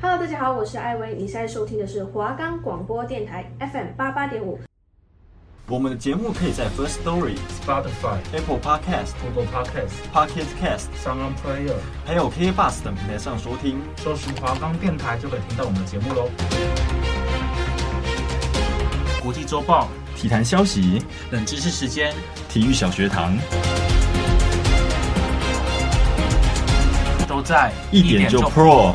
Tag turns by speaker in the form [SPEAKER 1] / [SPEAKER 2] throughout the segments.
[SPEAKER 1] Hello，大家好，我是艾薇，你现在收听的是华冈广播电台 FM 八八点五。
[SPEAKER 2] 我们的节目可以在 First Story、
[SPEAKER 3] Spotify、
[SPEAKER 2] Apple Podcast、
[SPEAKER 3] Google Podcast、
[SPEAKER 2] Pocket Cast、
[SPEAKER 3] Sound Player，
[SPEAKER 2] 还有 KK Bus 等平台上收听。
[SPEAKER 3] 搜寻华冈电台就可以听到我们的节目喽。国际周报、
[SPEAKER 2] 体坛消息、
[SPEAKER 3] 冷知识时间、
[SPEAKER 2] 体育小学堂，
[SPEAKER 3] 都在
[SPEAKER 2] 一点就 Pro。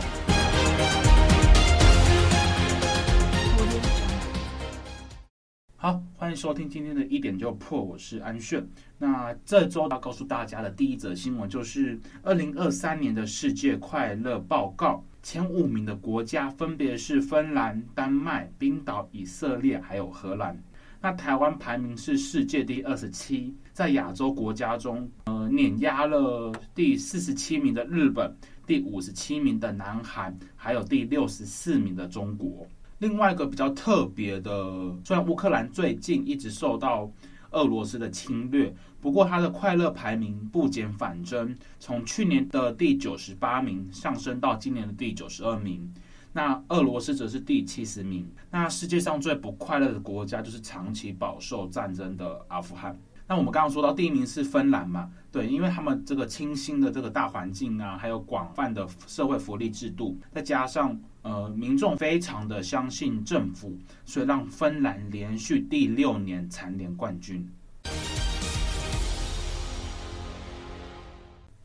[SPEAKER 3] 收听今天的一点就破，我是安炫。那这周要告诉大家的第一则新闻就是二零二三年的世界快乐报告，前五名的国家分别是芬兰、丹麦、冰岛、以色列还有荷兰。那台湾排名是世界第二十七，在亚洲国家中，呃，碾压了第四十七名的日本、第五十七名的南韩，还有第六十四名的中国。另外一个比较特别的，虽然乌克兰最近一直受到俄罗斯的侵略，不过它的快乐排名不减反增，从去年的第九十八名上升到今年的第九十二名。那俄罗斯则是第七十名。那世界上最不快乐的国家就是长期饱受战争的阿富汗。那我们刚刚说到第一名是芬兰嘛？对，因为他们这个清新的这个大环境啊，还有广泛的社会福利制度，再加上。呃，民众非常的相信政府，所以让芬兰连续第六年蝉联冠军。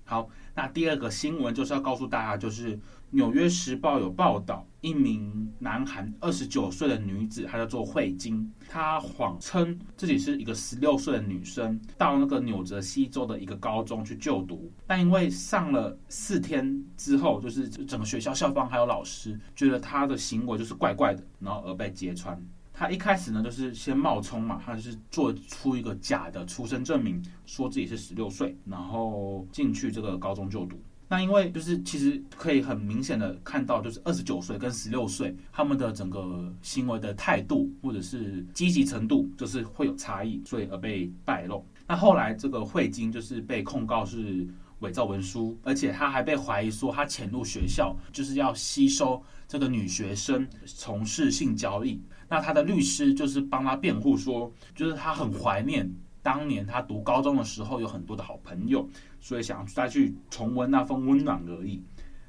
[SPEAKER 3] 好，那第二个新闻就是要告诉大家，就是。《纽约时报》有报道，一名南韩二十九岁的女子，她叫做惠晶，她谎称自己是一个十六岁的女生，到那个纽泽西州的一个高中去就读，但因为上了四天之后，就是整个学校校方还有老师觉得她的行为就是怪怪的，然后而被揭穿。她一开始呢，就是先冒充嘛，她就是做出一个假的出生证明，说自己是十六岁，然后进去这个高中就读。那因为就是其实可以很明显的看到，就是二十九岁跟十六岁他们的整个行为的态度或者是积极程度，就是会有差异，所以而被败露。那后来这个惠晶就是被控告是伪造文书，而且他还被怀疑说他潜入学校就是要吸收这个女学生从事性交易。那他的律师就是帮他辩护说，就是他很怀念。当年他读高中的时候，有很多的好朋友，所以想再去重温那份温暖而已。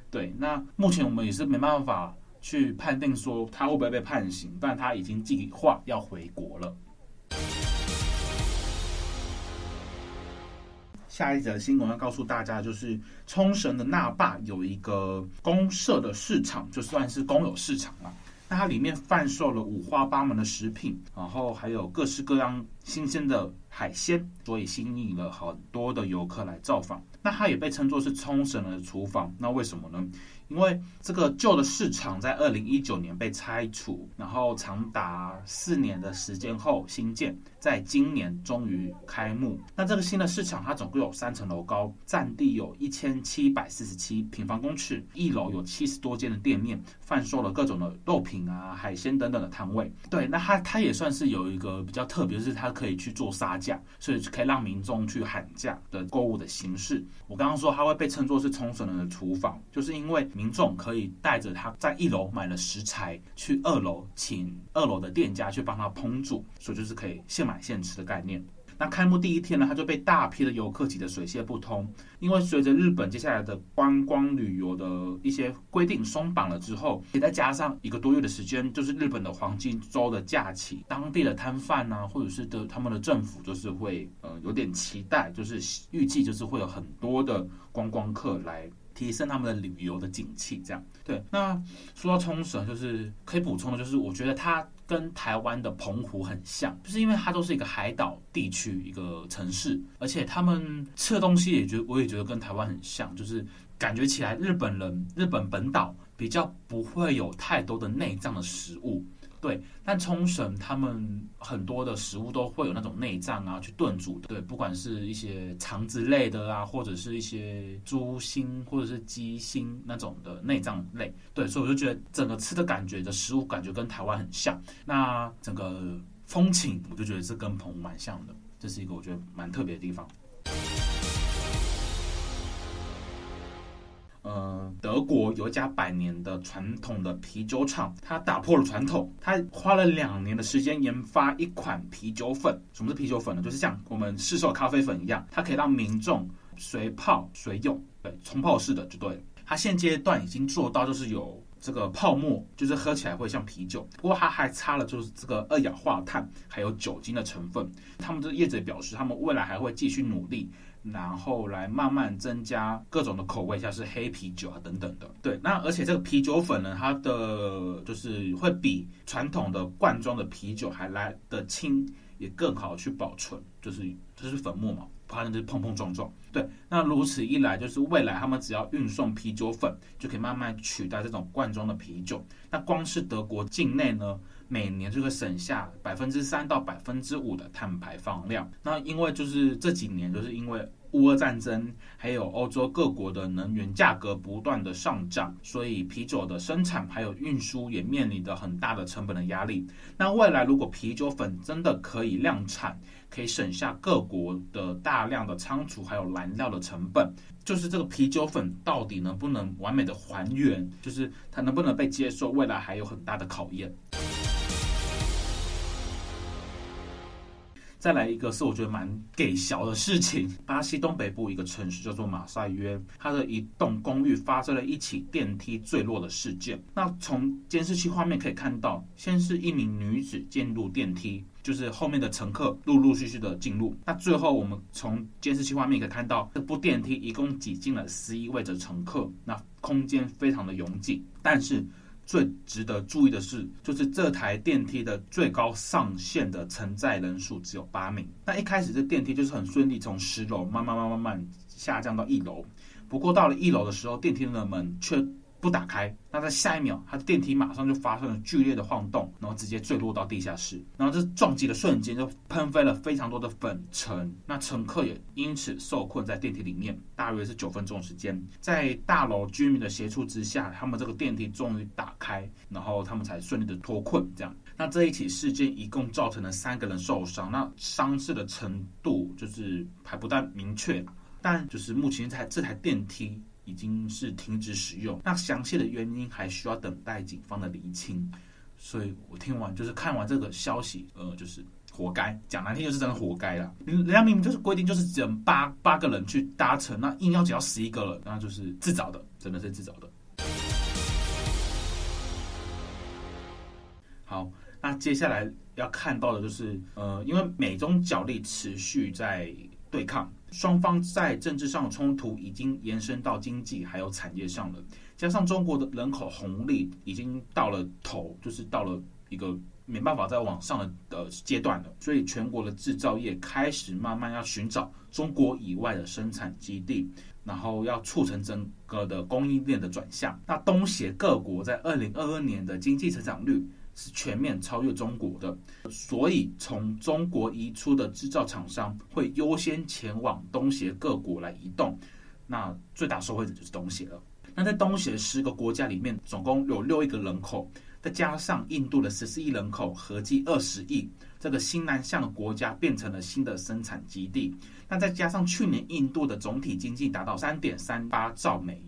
[SPEAKER 3] 对，那目前我们也是没办法去判定说他会不会被判刑，但他已经计划要回国了。下一则新闻要告诉大家，就是冲绳的那霸有一个公社的市场，就算是公有市场了。那它里面贩售了五花八门的食品，然后还有各式各样新鲜的海鲜，所以吸引了很多的游客来造访。那它也被称作是冲绳的厨房。那为什么呢？因为这个旧的市场在二零一九年被拆除，然后长达四年的时间后新建，在今年终于开幕。那这个新的市场它总共有三层楼高，占地有一千七百四十七平方公尺，一楼有七十多间的店面，贩售了各种的肉品啊、海鲜等等的摊位。对，那它它也算是有一个比较特别，是它可以去做杀价，所以可以让民众去喊价的购物的形式。我刚刚说它会被称作是冲绳人的厨房，就是因为。民众可以带着他在一楼买了食材，去二楼请二楼的店家去帮他烹煮，所以就是可以现买现吃的概念。那开幕第一天呢，他就被大批的游客挤得水泄不通，因为随着日本接下来的观光旅游的一些规定松绑了之后，也再加上一个多月的时间，就是日本的黄金周的假期，当地的摊贩啊，或者是的他们的政府，就是会呃有点期待，就是预计就是会有很多的观光客来。提升他们的旅游的景气，这样对。那说到冲绳，就是可以补充的，就是我觉得它跟台湾的澎湖很像，就是因为它都是一个海岛地区一个城市，而且他们吃的东西也觉得，我也觉得跟台湾很像，就是感觉起来日本人日本本岛比较不会有太多的内脏的食物。对，但冲绳他们很多的食物都会有那种内脏啊，去炖煮。对，不管是一些肠子类的啊，或者是一些猪心或者是鸡心那种的内脏类。对，所以我就觉得整个吃的感觉的食物感觉跟台湾很像。那整个风情，我就觉得是跟澎湖蛮像的。这是一个我觉得蛮特别的地方。德国有一家百年的传统的啤酒厂，它打破了传统，它花了两年的时间研发一款啤酒粉。什么是啤酒粉呢？就是像我们市售咖啡粉一样，它可以让民众随泡随用，对，冲泡式的就对了。它现阶段已经做到就是有这个泡沫，就是喝起来会像啤酒，不过它还差了就是这个二氧化碳还有酒精的成分。他们的业者表示，他们未来还会继续努力。然后来慢慢增加各种的口味，像是黑啤酒啊等等的。对，那而且这个啤酒粉呢，它的就是会比传统的罐装的啤酒还来得轻，也更好去保存。就是这、是粉末嘛，发生就是碰碰撞撞。对，那如此一来，就是未来他们只要运送啤酒粉，就可以慢慢取代这种罐装的啤酒。那光是德国境内呢，每年就会省下百分之三到百分之五的碳排放量。那因为就是这几年，就是因为乌俄战争，还有欧洲各国的能源价格不断的上涨，所以啤酒的生产还有运输也面临着很大的成本的压力。那未来如果啤酒粉真的可以量产，可以省下各国的大量的仓储还有燃料的成本，就是这个啤酒粉到底能不能完美的还原，就是它能不能被接受，未来还有很大的考验。再来一个是我觉得蛮给小的事情，巴西东北部一个城市叫做马赛约，它的一栋公寓发生了一起电梯坠落的事件。那从监视器画面可以看到，先是一名女子进入电梯，就是后面的乘客陆陆续续的进入。那最后我们从监视器画面可以看到，这部电梯一共挤进了十一位的乘客，那空间非常的拥挤，但是。最值得注意的是，就是这台电梯的最高上限的承载人数只有八名。那一开始这电梯就是很顺利，从十楼慢慢慢慢慢下降到一楼。不过到了一楼的时候，电梯的门却不打开，那在下一秒，它电梯马上就发生了剧烈的晃动，然后直接坠落到地下室。然后这撞击的瞬间就喷飞了非常多的粉尘，那乘客也因此受困在电梯里面，大约是九分钟时间。在大楼居民的协助之下，他们这个电梯终于打开，然后他们才顺利的脱困。这样，那这一起事件一共造成了三个人受伤，那伤势的程度就是还不太明确，但就是目前在这台电梯。已经是停止使用，那详细的原因还需要等待警方的厘清。所以我听完就是看完这个消息，呃，就是活该，讲难听就是真的活该了。人家明明就是规定就是只能八八个人去搭乘，那硬要只要十一个了，那就是自找的，真的是自找的。好，那接下来要看到的就是，呃，因为美中角力持续在对抗。双方在政治上的冲突已经延伸到经济还有产业上了，加上中国的人口红利已经到了头，就是到了一个没办法再往上的的阶段了，所以全国的制造业开始慢慢要寻找中国以外的生产基地，然后要促成整个的供应链的转向。那东协各国在二零二二年的经济成长率，是全面超越中国的，所以从中国移出的制造厂商会优先前往东协各国来移动，那最大受惠者就是东协了。那在东协十个国家里面，总共有六亿个人口，再加上印度的十四亿人口，合计二十亿，这个新南向的国家变成了新的生产基地。那再加上去年印度的总体经济达到三点三八兆美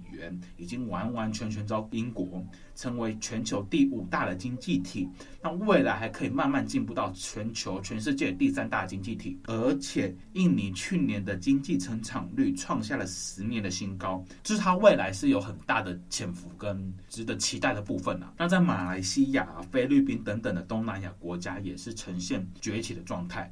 [SPEAKER 3] 已经完完全全超英国。成为全球第五大的经济体，那未来还可以慢慢进步到全球、全世界第三大经济体。而且，印尼去年的经济成长率创下了十年的新高，就是它未来是有很大的潜伏跟值得期待的部分啊。那在马来西亚、菲律宾等等的东南亚国家也是呈现崛起的状态。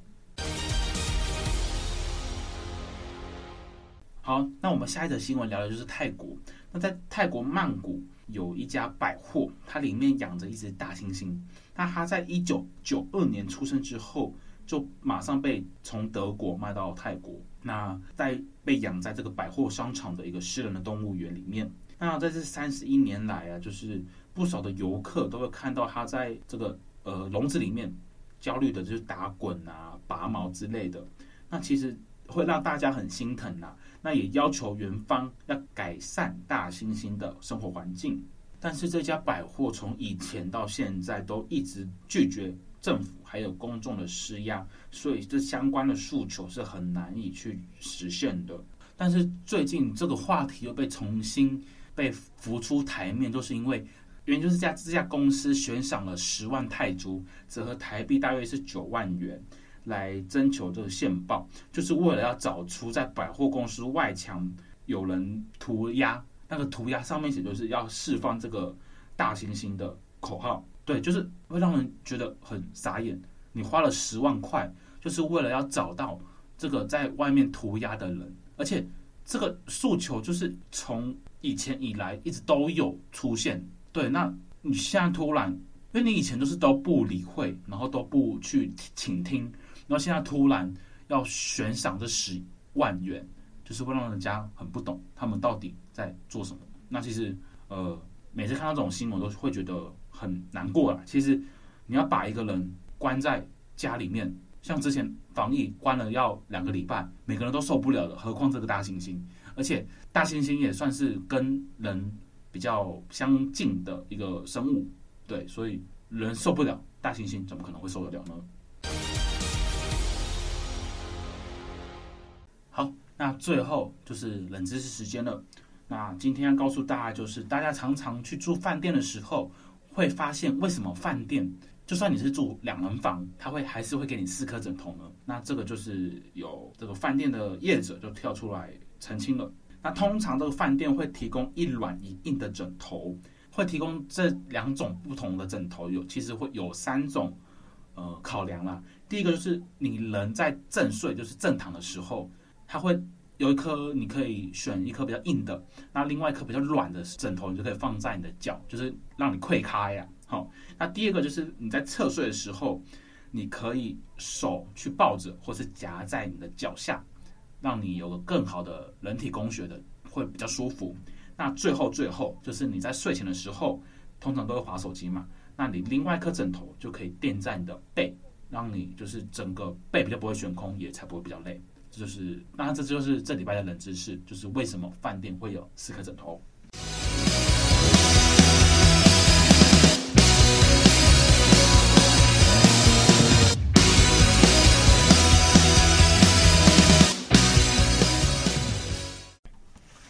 [SPEAKER 3] 好，那我们下一则新闻聊的就是泰国。那在泰国曼谷。有一家百货，它里面养着一只大猩猩。那它在一九九二年出生之后，就马上被从德国卖到泰国。那在被养在这个百货商场的一个私人的动物园里面。那在这三十一年来啊，就是不少的游客都会看到它在这个呃笼子里面焦虑的，就是打滚啊、拔毛之类的。那其实会让大家很心疼呐、啊。那也要求园方要改善大猩猩的生活环境，但是这家百货从以前到现在都一直拒绝政府还有公众的施压，所以这相关的诉求是很难以去实现的。但是最近这个话题又被重新被浮出台面，就是因为原就是这家这家公司悬赏了十万泰铢，折合台币大约是九万元，来征求这个线报，就是为了要找出在百货公司外墙有人涂鸦，那个涂鸦上面写就是要释放这个大猩猩的口号，对，就是会让人觉得很傻眼。你花了十万块，就是为了要找到这个在外面涂鸦的人，而且这个诉求就是从以前以来一直都有出现。对，那你现在突然，因为你以前都是都不理会，然后都不去倾听，然后现在突然要悬赏这十万元，就是会让人家很不懂他们到底在做什么。那其实，呃，每次看到这种新闻，都会觉得很难过啦。其实，你要把一个人。关在家里面，像之前防疫关了要两个礼拜，每个人都受不了了，何况这个大猩猩？而且大猩猩也算是跟人比较相近的一个生物，对，所以人受不了，大猩猩怎么可能会受得了呢？好，那最后就是冷知识时间了。那今天要告诉大家，就是大家常常去住饭店的时候，会发现为什么饭店？就算你是住两人房，他会还是会给你四颗枕头呢？那这个就是有这个饭店的业者就跳出来澄清了。那通常这个饭店会提供一软一硬的枕头，会提供这两种不同的枕头，有其实会有三种呃考量啦。第一个就是你人在正睡，就是正躺的时候，它会有一颗你可以选一颗比较硬的，那另外一颗比较软的枕头，你就可以放在你的脚，就是让你溃开呀。好，那第二个就是你在侧睡的时候，你可以手去抱着，或是夹在你的脚下，让你有个更好的人体工学的，会比较舒服。那最后最后就是你在睡前的时候，通常都会滑手机嘛，那你另外一颗枕头就可以垫在你的背，让你就是整个背比较不会悬空，也才不会比较累。这就是，那这就是这礼拜的冷知识，就是为什么饭店会有四颗枕头。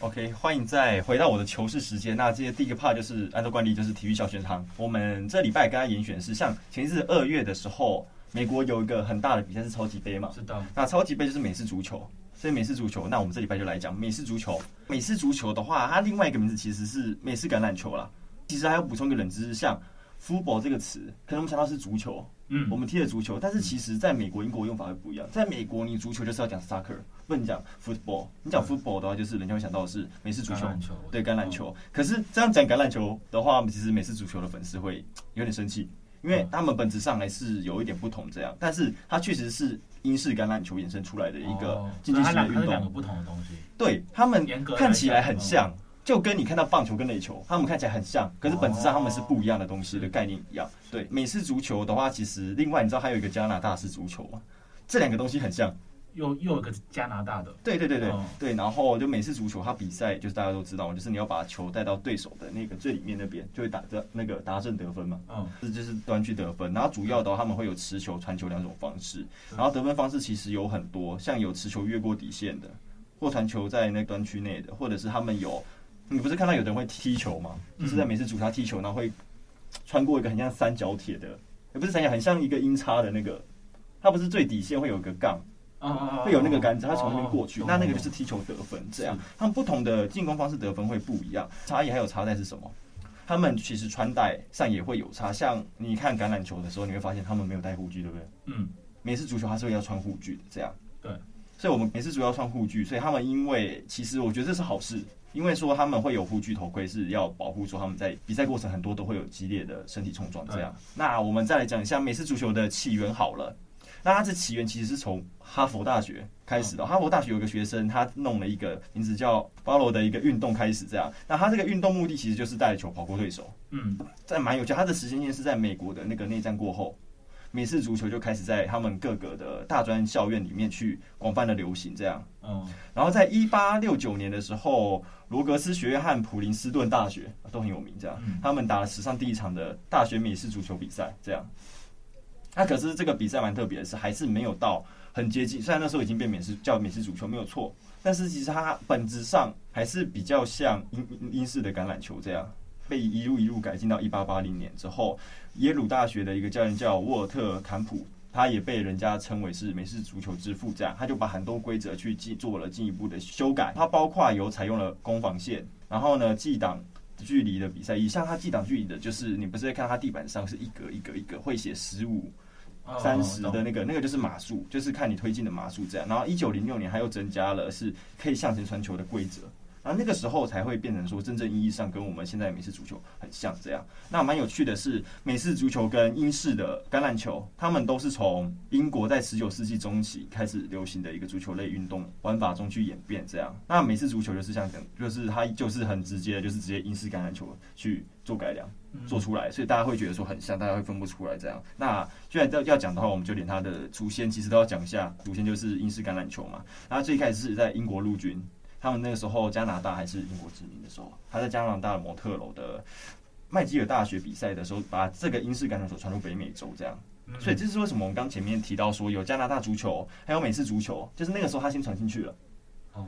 [SPEAKER 2] OK，欢迎再回到我的糗事时间。那今天第一个 part 就是按照惯例，就是体育小学堂。我们这礼拜跟大家严选是，像前一次二月的时候，美国有一个很大的比赛是超级杯嘛？是的。那超级杯就是美式足球，所以美式足球，那我们这礼拜就来讲美式足球。美式足球的话，它另外一个名字其实是美式橄榄球啦。其实还要补充一个冷知识，像 football 这个词，可能我们想到是足球。嗯，我们踢的足球，但是其实在美国、英国用法会不一样。在美国，你足球就是要讲 soccer，不能讲 football。你讲 football 的话，就是人家会想到的是美式足球，球对橄榄球。可是这样讲橄榄球的话，其实美式足球的粉丝会有点生气，因为他们本质上还是有一点不同这样。但是它确实是英式橄榄球衍生出来的一个竞技性的运动，两个不同的东西。对，他们看起来很像。就跟你看到棒球跟垒球，他们看起来很像，可是本质上他们是不一样的东西的概念一样。对，美式足球的话，其实另外你知道还有一个加拿大式足球吗？这两个东西很像，又又有一个加拿大的。对对对对对，然后就美式足球，它比赛就是大家都知道，就是你要把球带到对手的那个最里面那边，就会打着那个达阵得分嘛。嗯，这就是端区得分。然后主要的话，他们会有持球、传球两种方式。然后得分方式其实有很多，像有持球越过底线的，或传球在那端区内的，或者是他们有。你不是看到有人会踢球吗？就是在美式足球踢球，然后会穿过一个很像三角铁的，也不是三角，很像一个音叉的那个。它不是最底线会有个杠，会有那个杆子，他从那边过去，那那个就是踢球得分。这样，他们不同的进攻方式得分会不一样，差异还有差在是什么？他们其实穿戴上也会有差。像你看橄榄球的时候，你会发现他们没有戴护具，对不对？嗯。美式足球它是会要穿护具的，这样。对。所以我们美式足球要穿护具，所以他们因为其实我觉得这是好事。因为说他们会有护具头盔，是要保护说他们在比赛过程很多都会有激烈的身体冲撞这样。那我们再来讲一下美式足球的起源好了。那它这起源其实是从哈佛大学开始的。哈佛大学有个学生，他弄了一个名字叫 “follow” 的一个运动开始这样。那他这个运动目的其实就是带球跑过对手。嗯，在蛮有趣，他的时间线是在美国的那个内战过后。美式足球就开始在他们各个的大专校院里面去广泛的流行，这样。嗯。然后在一八六九年的时候，罗格斯学院和普林斯顿大学都很有名，这样。他们打了史上第一场的大学美式足球比赛，这样。那可是这个比赛蛮特别的是，还是没有到很接近。虽然那时候已经变美式叫美式足球没有错，但是其实它本质上还是比较像英英式的橄榄球这样，被一路一路改进到一八八零年之后，耶鲁大学的一个教练叫沃尔特坎普，他也被人家称为是美式足球之父，这样他就把很多规则去进做了进一步的修改，它包括有采用了攻防线，然后呢记档距离的比赛，以上他计档距离的，就是你不是在看他地板上是一格一格一格会写十五。三十的那个，那个就是码数，就是看你推进的码数这样。然后一九零六年，他又增加了是可以向前传球的规则。然后那个时候才会变成说，真正意义上跟我们现在美式足球很像这样。那蛮有趣的是，美式足球跟英式的橄榄球，他们都是从英国在十九世纪中期开始流行的一个足球类运动玩法中去演变这样。那美式足球就是像，就是它就是很直接，就是直接英式橄榄球去做改良做出来，所以大家会觉得说很像，大家会分不出来这样。那既然要要讲的话，我们就连它的祖先其实都要讲一下，祖先就是英式橄榄球嘛。那最开始是在英国陆军。他们那个时候，加拿大还是英国殖民的时候，他在加拿大的模特楼的麦吉尔大学比赛的时候，把这个英式橄榄球传入北美洲，这样。所以这是为什么我们刚前面提到说有加拿大足球，还有美式足球，就是那个时候他先传进去了，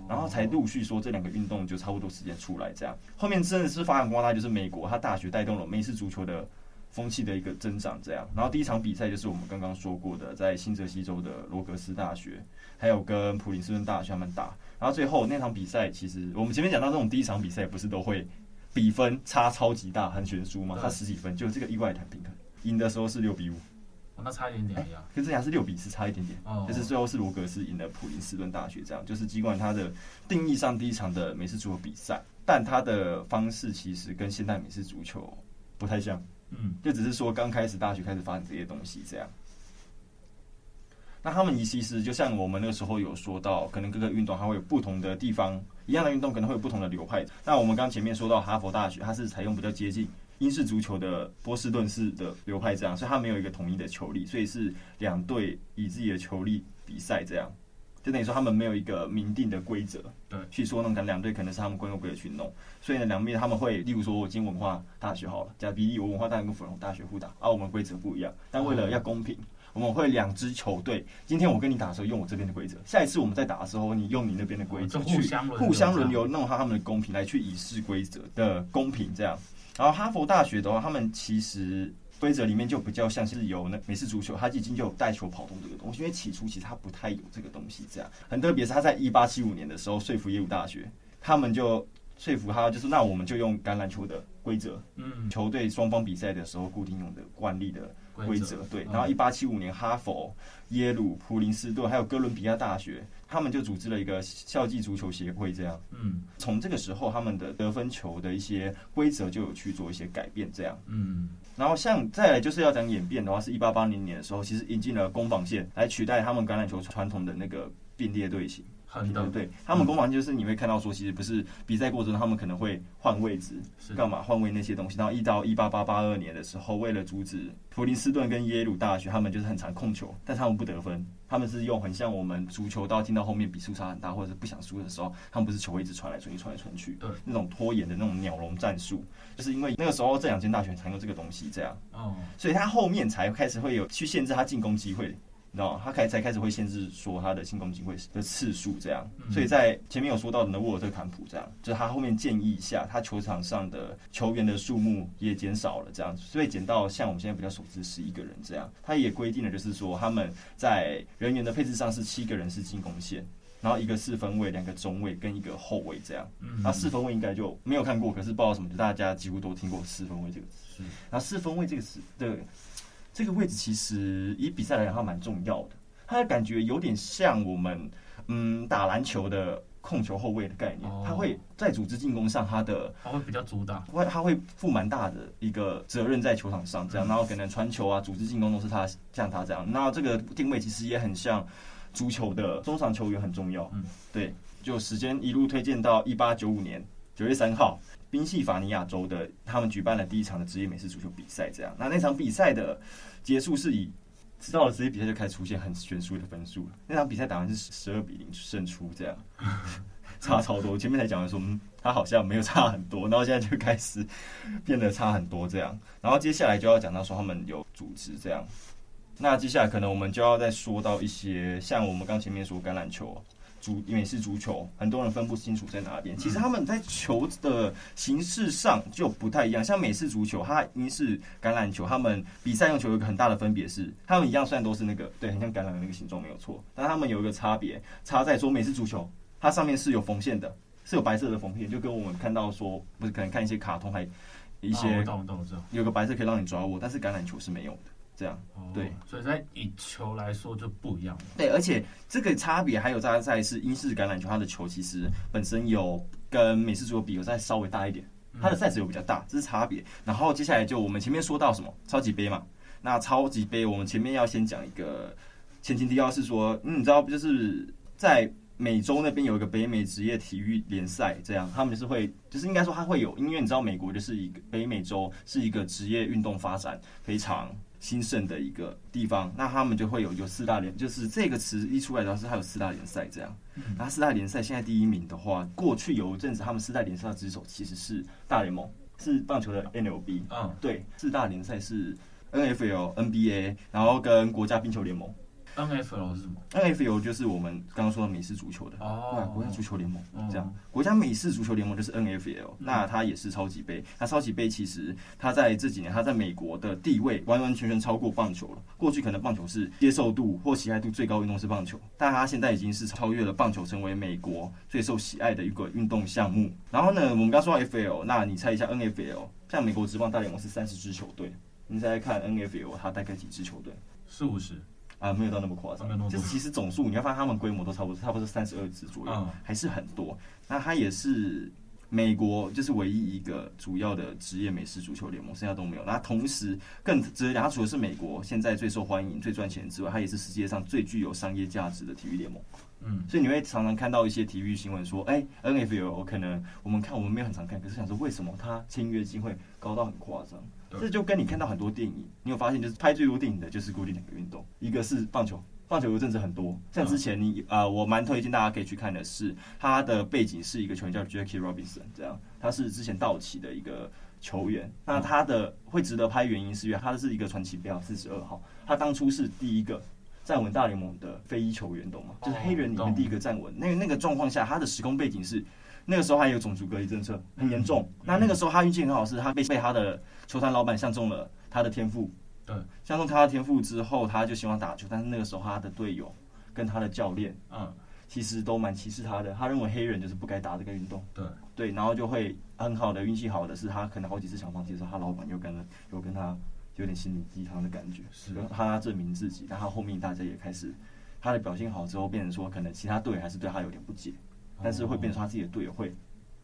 [SPEAKER 2] 然后才陆续说这两个运动就差不多时间出来这样。后面真的是发扬光大，就是美国他大学带动了美式足球的风气的一个增长这样。然后第一场比赛就是我们刚刚说过的，在新泽西州的罗格斯大学，还有跟普林斯顿大学他们打。然后最后那场比赛，其实我们前面讲到这种第一场比赛，不是都会比分差超级大，很悬殊吗？差十几分，就这个意外谈平衡，赢的时候是六比五，
[SPEAKER 3] 哦，那差一点点呀。
[SPEAKER 2] 跟这还是六比四，差一点点。哦，就是最后是罗格斯赢了普林斯顿大学，这样就是尽管他的定义上第一场的美式足球比赛，但他的方式其实跟现代美式足球不太像。嗯，就只是说刚开始大学开始发展这些东西这样。那他们其实就像我们那个时候有说到，可能各个运动它会有不同的地方，一样的运动可能会有不同的流派。那我们刚前面说到哈佛大学，它是采用比较接近英式足球的波士顿式的流派，这样，所以它没有一个统一的球力，所以是两队以自己的球力比赛，这样，就等于说他们没有一个明定的规则，对，去说那种两队可能是他们规规则去弄，所以呢，两边他们会，例如说我今天文化大学好了，假比例我文化大学跟芙蓉大学互打，啊，我们规则不一样，但为了要公平。我们会两支球队，今天我跟你打的时候用我这边的规则，下一次我们再打的时候你用你那边的规则，去互相轮流弄好他们的公平，来去以示规则的公平这样。然后哈佛大学的话，他们其实规则里面就比较像是有那美式足球，它已经就有带球跑动这个东西，因为起初其实它不太有这个东西这样。很特别是他在一八七五年的时候说服耶鲁大学，他们就说服他，就是那我们就用橄榄球的规则，嗯，球队双方比赛的时候固定用的惯例的。规则对，然后一八七五年，哈佛、耶鲁、普林斯顿还有哥伦比亚大学，他们就组织了一个校际足球协会，这样。嗯，从这个时候，他们的得分球的一些规则就有去做一些改变，这样。嗯，然后像再来就是要讲演变的话，是一八八零年的时候，其实引进了攻防线来取代他们橄榄球传统的那个并列队形。对对，他们攻防就是你会看到说，其实不是比赛过程中，他们可能会换位置，干嘛换位那些东西。然后一到一八八八二年的时候，为了阻止普林斯顿跟耶鲁大学，他们就是很常控球，但他们不得分，他们是用很像我们足球到进到后面比数差很大，或者是不想输的时候，他们不是球会一直传来传去，传来传去，对，那种拖延的那种鸟笼战术，就是因为那个时候这两间大学才用这个东西，这样，哦，所以他后面才开始会有去限制他进攻机会。你知道吗？他开才开始会限制说他的进攻机会的次数这样，所以在前面有说到的呢，沃尔特坎普这样，就是他后面建议一下，他球场上的球员的数目也减少了这样，所以减到像我们现在比较熟知十一个人这样。他也规定了，就是说他们在人员的配置上是七个人是进攻线，然后一个四分卫，两个中卫跟一个后卫这样。那四分卫应该就没有看过，可是不知道什么，就大家几乎都听过四分卫这个词。然后四分卫这个词的。这个位置其实以比赛来讲，它蛮重要的。它的感觉有点像我们嗯打篮球的控球后卫的概念。他会在组织进攻上，他的
[SPEAKER 3] 他会比较主打，
[SPEAKER 2] 会他会负蛮大的一个责任在球场上，这样，然后可能传球啊、组织进攻都是他像他这样。那这个定位其实也很像足球的中场球员很重要。嗯，对，就时间一路推荐到一八九五年九月三号。宾夕法尼亚州的他们举办了第一场的职业美式足球比赛，这样，那那场比赛的结束是以，到了职业比赛就开始出现很悬殊的分数了。那场比赛打完是十二比零胜出，这样 差超多。前面才讲的说，嗯，他好像没有差很多，然后现在就开始变得差很多这样。然后接下来就要讲到说他们有组织这样。那接下来可能我们就要再说到一些像我们刚前面说橄榄球。足美式足球，很多人分不清楚在哪边。其实他们在球的形式上就不太一样。像美式足球，它英式橄榄球，他们比赛用球有一个很大的分别是，他们一样虽然都是那个对，很像橄榄的那个形状没有错，但他们有一个差别，差在说美式足球它上面是有缝线的，是有白色的缝线，就跟我们看到说不是可能看一些卡通还一些有个白色可以让你抓握，但是橄榄球是没有的。这样，对，
[SPEAKER 3] 哦，所以在以球来说就不一样。
[SPEAKER 2] 对，而且这个差别还有在在是英式橄榄球，它的球其实本身有跟美式足球比有再稍微大一点，它的 size 有比较大，这是差别。然后接下来就我们前面说到什么超级杯嘛，那超级杯我们前面要先讲一个前情提要是说，嗯，你知道不？就是在美洲那边有一个北美职业体育联赛，这样他们就是会，就是应该说它会有，因为你知道美国就是一个北美洲是一个职业运动发展非常。兴盛的一个地方，那他们就会有有四大联，就是这个词一出来的话，是还有四大联赛这样。那四大联赛现在第一名的话，过去有一阵子他们四大联赛的之首其实是大联盟，是棒球的 NLB，。嗯，对，四大联赛是 NFL、NBA，然后跟国家冰球联盟。
[SPEAKER 3] NFL 是什么
[SPEAKER 2] ？NFL 就是我们刚刚说的美式足球的哦，国家足球联盟这样。国家美式足球联盟就是 NFL，那它也是超级杯。那超级杯其实它在这几年，它在美国的地位完完全全超过棒球了。过去可能棒球是接受度或喜爱度最高运动是棒球，但它现在已经是超越了棒球，成为美国最受喜爱的一个运动项目。然后呢，我们刚说到 FL，那你猜一下 NFL？像美国职棒大联盟是三十支球队，你再来看 NFL，它大概几支球队？
[SPEAKER 3] 四五十。
[SPEAKER 2] 啊，没有到那么夸张，就是其实总数你要发现他们规模都差不多，差不多三十二支左右，还是很多。那它也是美国就是唯一一个主要的职业美式足球联盟，剩下都没有。那同时更值得讲，它除了是美国现在最受欢迎、最赚钱之外，它也是世界上最具有商业价值的体育联盟。嗯，所以你会常常看到一些体育新闻说，哎，NFL 可能我们看我们没有很常看，可是想说为什么它签约金会高到很夸张？这就跟你看到很多电影，你有发现就是拍最多电影的就是固定两个运动，一个是棒球，棒球有阵子很多，像之前你啊、呃，我蛮推荐大家可以去看的是，他的背景是一个球员叫 Jackie Robinson，这样他是之前道奇的一个球员，那他的会值得拍原因是因为他是一个传奇标四十二号，他当初是第一个站稳大联盟的非裔球员，懂吗？就是黑人里面第一个站稳，那那个状况下，他的时空背景是。那个时候还有种族隔离政策很严重，那那个时候他运气很好，是他被被他的球团老板相中了他的天赋，对，相中他的天赋之后，他就希望打球，但是那个时候他的队友跟他的教练，嗯，其实都蛮歧视他的，他认为黑人就是不该打这个运动，对。对，然后就会很好的运气好的是他可能好几次想放弃的时候，他老板又跟了又跟他有点心灵鸡汤的感觉，是。他证明自己，然后后面大家也开始他的表现好之后，变成说可能其他队还是对他有点不解。但是会变成他自己的队友会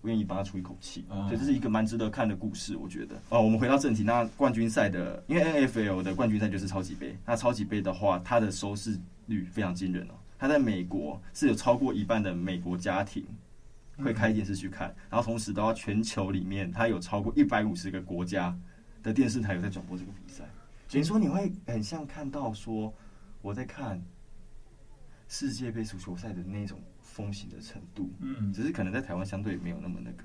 [SPEAKER 2] 愿意帮他出一口气，所以这是一个蛮值得看的故事，我觉得。哦，我们回到正题，那冠军赛的，因为 NFL 的冠军赛就是超级杯，那超级杯的话，它的收视率非常惊人哦。它在美国是有超过一半的美国家庭会开电视去看，然后同时的话，全球里面它有超过一百五十个国家的电视台有在转播这个比赛。等于说你会很像看到说我在看世界杯足球赛的那种。风行的程度，嗯，只是可能在台湾相对没有那么那个。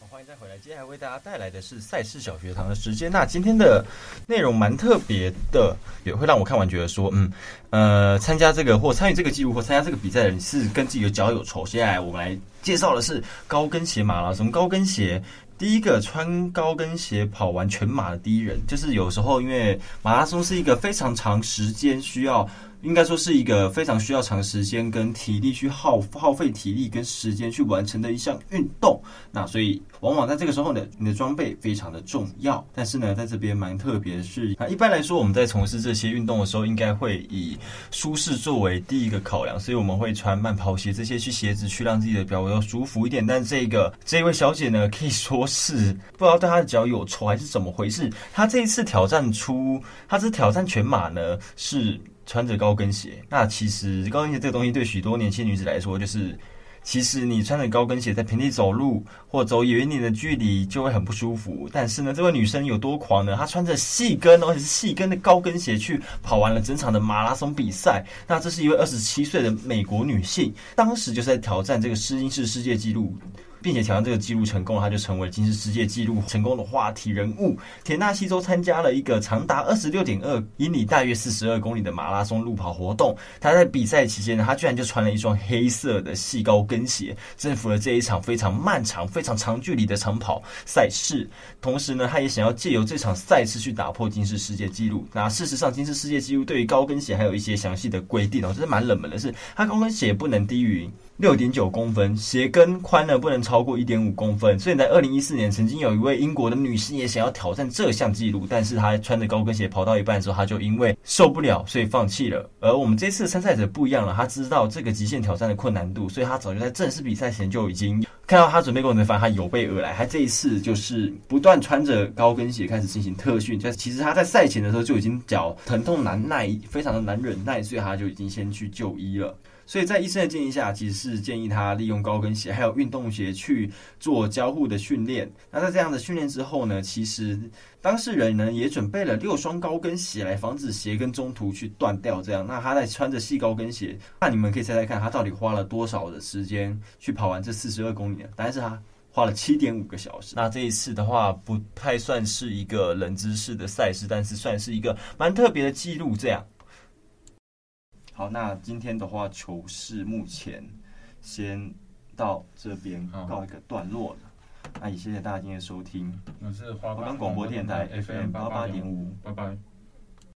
[SPEAKER 2] 好，欢迎再回来，接下来为大家带来的是赛事小学堂的时间。那今天的内容蛮特别的，也会让我看完觉得说，嗯，呃，参加这个或参与这个记录或参加这个比赛的人是跟自己的脚有仇。接下来我们来介绍的是高跟鞋马拉松。高跟鞋，第一个穿高跟鞋跑完全马的第一人，就是有时候因为马拉松是一个非常长时间需要。应该说是一个非常需要长时间跟体力去耗耗费体力跟时间去完成的一项运动。那所以往往在这个时候呢，你的装备非常的重要。但是呢，在这边蛮特别的是，啊，一般来说我们在从事这些运动的时候，应该会以舒适作为第一个考量，所以我们会穿慢跑鞋这些去鞋子去让自己的脚要舒服一点。但这个这位小姐呢，可以说是不知道对她的脚有仇还是怎么回事。她这一次挑战出，她这挑战全马呢是。穿着高跟鞋，那其实高跟鞋这个东西对许多年轻女子来说，就是其实你穿着高跟鞋在平地走路或走远一点的距离就会很不舒服。但是呢，这位女生有多狂呢？她穿着细跟，而且是细跟的高跟鞋去跑完了整场的马拉松比赛。那这是一位二十七岁的美国女性，当时就是在挑战这个试金氏世界纪录。并且挑战这个纪录成功，他就成为金氏世界纪录成功的话题人物。田纳西州参加了一个长达二十六点二英里、大约四十二公里的马拉松路跑活动。他在比赛期间呢，他居然就穿了一双黑色的细高跟鞋，征服了这一场非常漫长、非常长距离的长跑赛事。同时呢，他也想要借由这场赛事去打破金氏世界纪录。那事实上，金氏世界纪录对于高跟鞋还有一些详细的规定哦，这是蛮冷门的是，他高跟鞋不能低于六点九公分，鞋跟宽呢不能超超过一点五公分。所以在二零一四年，曾经有一位英国的女士也想要挑战这项纪录，但是她穿着高跟鞋跑到一半的时候，她就因为受不了，所以放弃了。而我们这次参赛者不一样了，她知道这个极限挑战的困难度，所以她早就在正式比赛前就已经看到她准备过程，发现她有备而来。她这一次就是不断穿着高跟鞋开始进行特训，就其实她在赛前的时候就已经脚疼痛难耐，非常的难忍耐，所以她就已经先去就医了。所以在医生的建议下，其实是建议他利用高跟鞋还有运动鞋去做交互的训练。那在这样的训练之后呢，其实当事人呢也准备了六双高跟鞋来防止鞋跟中途去断掉。这样，那他在穿着细高跟鞋，那你们可以猜猜看，他到底花了多少的时间去跑完这四十二公里呢？答案是他花了七点五个小时。那这一次的话，不太算是一个冷知识的赛事，但是算是一个蛮特别的记录。这样。好，那今天的话，球事目前先到这边告一个段落了。那也谢谢大家今天的收听，
[SPEAKER 3] 我是华冈
[SPEAKER 2] 广播电台 FM 八八点五，
[SPEAKER 3] 拜拜。